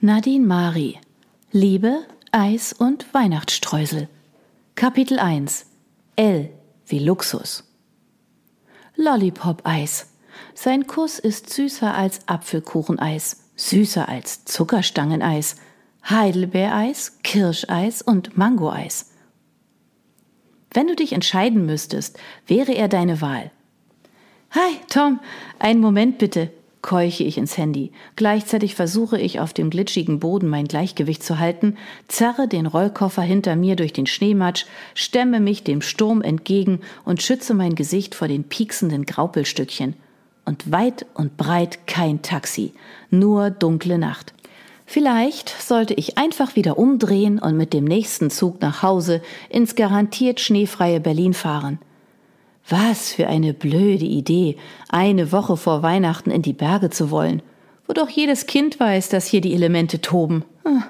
Nadine Mari Liebe, Eis und Weihnachtsstreusel Kapitel 1 L wie Luxus Lollipop-Eis. Sein Kuss ist süßer als Apfelkucheneis, süßer als Zuckerstangeneis, Heidelbeereis, Kirscheis und Mangoeis. Wenn du dich entscheiden müsstest, wäre er deine Wahl. Hi, Tom, einen Moment bitte keuche ich ins Handy. Gleichzeitig versuche ich auf dem glitschigen Boden mein Gleichgewicht zu halten, zerre den Rollkoffer hinter mir durch den Schneematsch, stemme mich dem Sturm entgegen und schütze mein Gesicht vor den pieksenden Graupelstückchen. Und weit und breit kein Taxi, nur dunkle Nacht. Vielleicht sollte ich einfach wieder umdrehen und mit dem nächsten Zug nach Hause ins garantiert schneefreie Berlin fahren. Was für eine blöde Idee, eine Woche vor Weihnachten in die Berge zu wollen, wo doch jedes Kind weiß, dass hier die Elemente toben. Hm.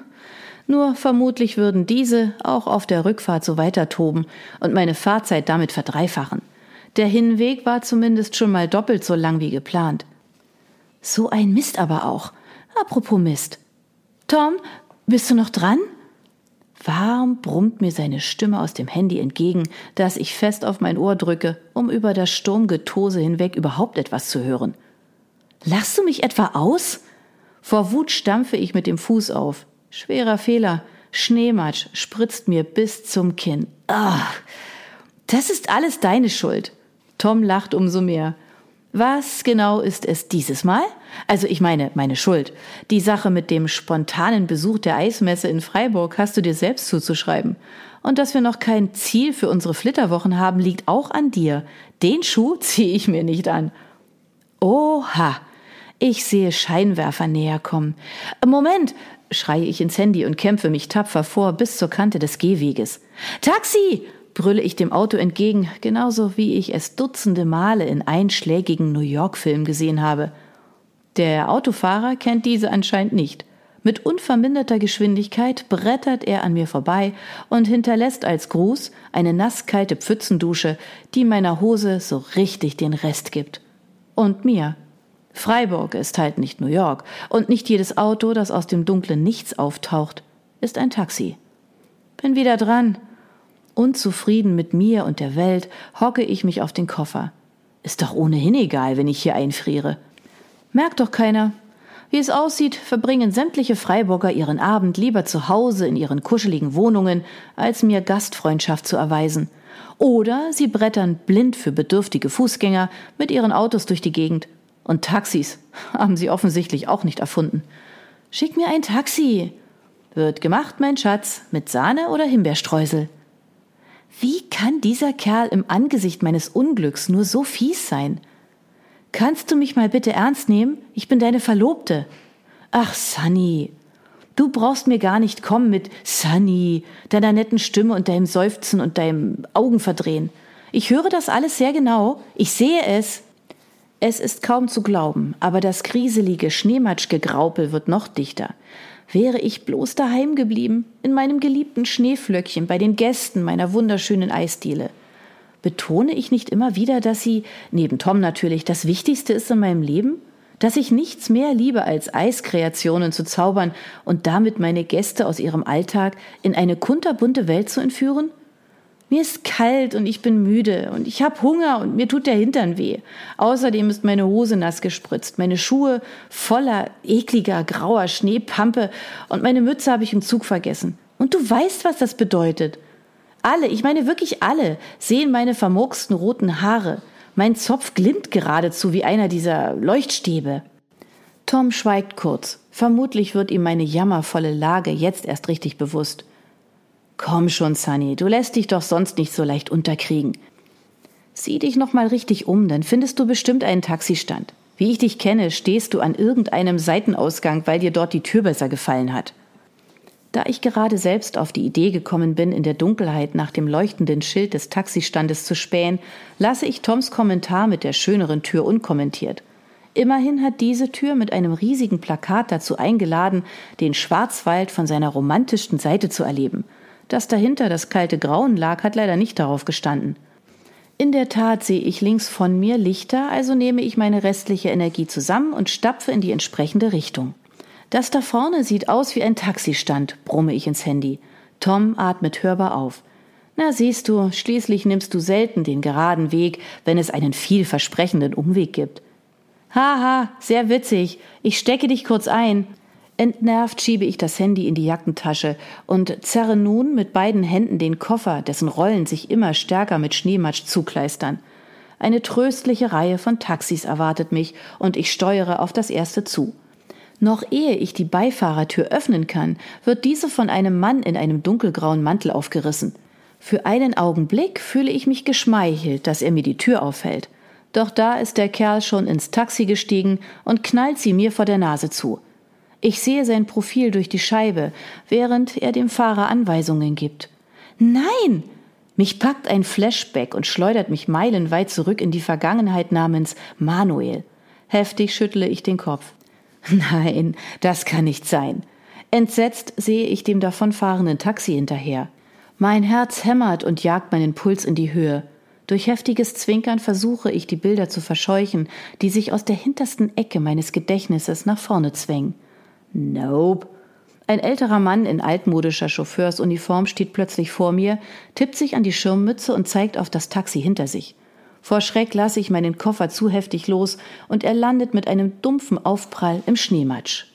Nur vermutlich würden diese auch auf der Rückfahrt so weiter toben und meine Fahrzeit damit verdreifachen. Der Hinweg war zumindest schon mal doppelt so lang wie geplant. So ein Mist aber auch. Apropos Mist. Tom, bist du noch dran? Warm brummt mir seine Stimme aus dem Handy entgegen, das ich fest auf mein Ohr drücke, um über das Sturmgetose hinweg überhaupt etwas zu hören. Lachst du mich etwa aus? Vor Wut stampfe ich mit dem Fuß auf. Schwerer Fehler. Schneematsch spritzt mir bis zum Kinn. Ach, das ist alles deine Schuld. Tom lacht umso mehr. Was genau ist es dieses Mal? Also ich meine, meine Schuld. Die Sache mit dem spontanen Besuch der Eismesse in Freiburg hast du dir selbst zuzuschreiben. Und dass wir noch kein Ziel für unsere Flitterwochen haben, liegt auch an dir. Den Schuh ziehe ich mir nicht an. Oha! Ich sehe Scheinwerfer näher kommen. Moment! schreie ich ins Handy und kämpfe mich tapfer vor bis zur Kante des Gehweges. Taxi! Brülle ich dem Auto entgegen, genauso wie ich es dutzende Male in einschlägigen New York-Filmen gesehen habe. Der Autofahrer kennt diese anscheinend nicht. Mit unverminderter Geschwindigkeit brettert er an mir vorbei und hinterlässt als Gruß eine nasskalte Pfützendusche, die meiner Hose so richtig den Rest gibt. Und mir. Freiburg ist halt nicht New York und nicht jedes Auto, das aus dem dunklen Nichts auftaucht, ist ein Taxi. Bin wieder dran. Unzufrieden mit mir und der Welt hocke ich mich auf den Koffer. Ist doch ohnehin egal, wenn ich hier einfriere. Merkt doch keiner. Wie es aussieht, verbringen sämtliche Freiburger ihren Abend lieber zu Hause in ihren kuscheligen Wohnungen, als mir Gastfreundschaft zu erweisen. Oder sie brettern blind für bedürftige Fußgänger mit ihren Autos durch die Gegend. Und Taxis haben sie offensichtlich auch nicht erfunden. Schick mir ein Taxi. Wird gemacht, mein Schatz, mit Sahne oder Himbeerstreusel. Wie kann dieser Kerl im Angesicht meines Unglücks nur so fies sein? Kannst du mich mal bitte ernst nehmen? Ich bin deine Verlobte. Ach, Sunny. Du brauchst mir gar nicht kommen mit Sunny, deiner netten Stimme und deinem Seufzen und deinem Augenverdrehen. Ich höre das alles sehr genau. Ich sehe es. Es ist kaum zu glauben, aber das kriselige Schneematschgegraupel wird noch dichter. Wäre ich bloß daheim geblieben, in meinem geliebten Schneeflöckchen, bei den Gästen meiner wunderschönen Eisdiele. Betone ich nicht immer wieder, dass sie, neben Tom natürlich, das Wichtigste ist in meinem Leben? Dass ich nichts mehr liebe, als Eiskreationen zu zaubern und damit meine Gäste aus ihrem Alltag in eine kunterbunte Welt zu entführen? Mir ist kalt und ich bin müde und ich habe Hunger und mir tut der Hintern weh. Außerdem ist meine Hose nass gespritzt, meine Schuhe voller ekliger grauer Schneepampe und meine Mütze habe ich im Zug vergessen. Und du weißt, was das bedeutet. Alle, ich meine wirklich alle, sehen meine vermurksten roten Haare. Mein Zopf glimmt geradezu wie einer dieser Leuchtstäbe. Tom schweigt kurz. Vermutlich wird ihm meine jammervolle Lage jetzt erst richtig bewusst. Komm schon, Sunny, du lässt dich doch sonst nicht so leicht unterkriegen. Sieh dich noch mal richtig um, dann findest du bestimmt einen Taxistand. Wie ich dich kenne, stehst du an irgendeinem Seitenausgang, weil dir dort die Tür besser gefallen hat. Da ich gerade selbst auf die Idee gekommen bin, in der Dunkelheit nach dem leuchtenden Schild des Taxistandes zu spähen, lasse ich Toms Kommentar mit der schöneren Tür unkommentiert. Immerhin hat diese Tür mit einem riesigen Plakat dazu eingeladen, den Schwarzwald von seiner romantischsten Seite zu erleben – dass dahinter das kalte Grauen lag, hat leider nicht darauf gestanden. In der Tat sehe ich links von mir Lichter, also nehme ich meine restliche Energie zusammen und stapfe in die entsprechende Richtung. Das da vorne sieht aus wie ein Taxistand, brumme ich ins Handy. Tom atmet hörbar auf. Na siehst du, schließlich nimmst du selten den geraden Weg, wenn es einen vielversprechenden Umweg gibt. Haha, sehr witzig. Ich stecke dich kurz ein. Entnervt schiebe ich das Handy in die Jackentasche und zerre nun mit beiden Händen den Koffer, dessen Rollen sich immer stärker mit Schneematsch zukleistern. Eine tröstliche Reihe von Taxis erwartet mich und ich steuere auf das erste zu. Noch ehe ich die Beifahrertür öffnen kann, wird diese von einem Mann in einem dunkelgrauen Mantel aufgerissen. Für einen Augenblick fühle ich mich geschmeichelt, dass er mir die Tür aufhält. Doch da ist der Kerl schon ins Taxi gestiegen und knallt sie mir vor der Nase zu. Ich sehe sein Profil durch die Scheibe, während er dem Fahrer Anweisungen gibt. Nein! Mich packt ein Flashback und schleudert mich meilenweit zurück in die Vergangenheit namens Manuel. Heftig schüttle ich den Kopf. Nein, das kann nicht sein. Entsetzt sehe ich dem davonfahrenden Taxi hinterher. Mein Herz hämmert und jagt meinen Puls in die Höhe. Durch heftiges Zwinkern versuche ich, die Bilder zu verscheuchen, die sich aus der hintersten Ecke meines Gedächtnisses nach vorne zwängen. Nope. Ein älterer Mann in altmodischer Chauffeursuniform steht plötzlich vor mir, tippt sich an die Schirmmütze und zeigt auf das Taxi hinter sich. Vor Schreck lasse ich meinen Koffer zu heftig los und er landet mit einem dumpfen Aufprall im Schneematsch.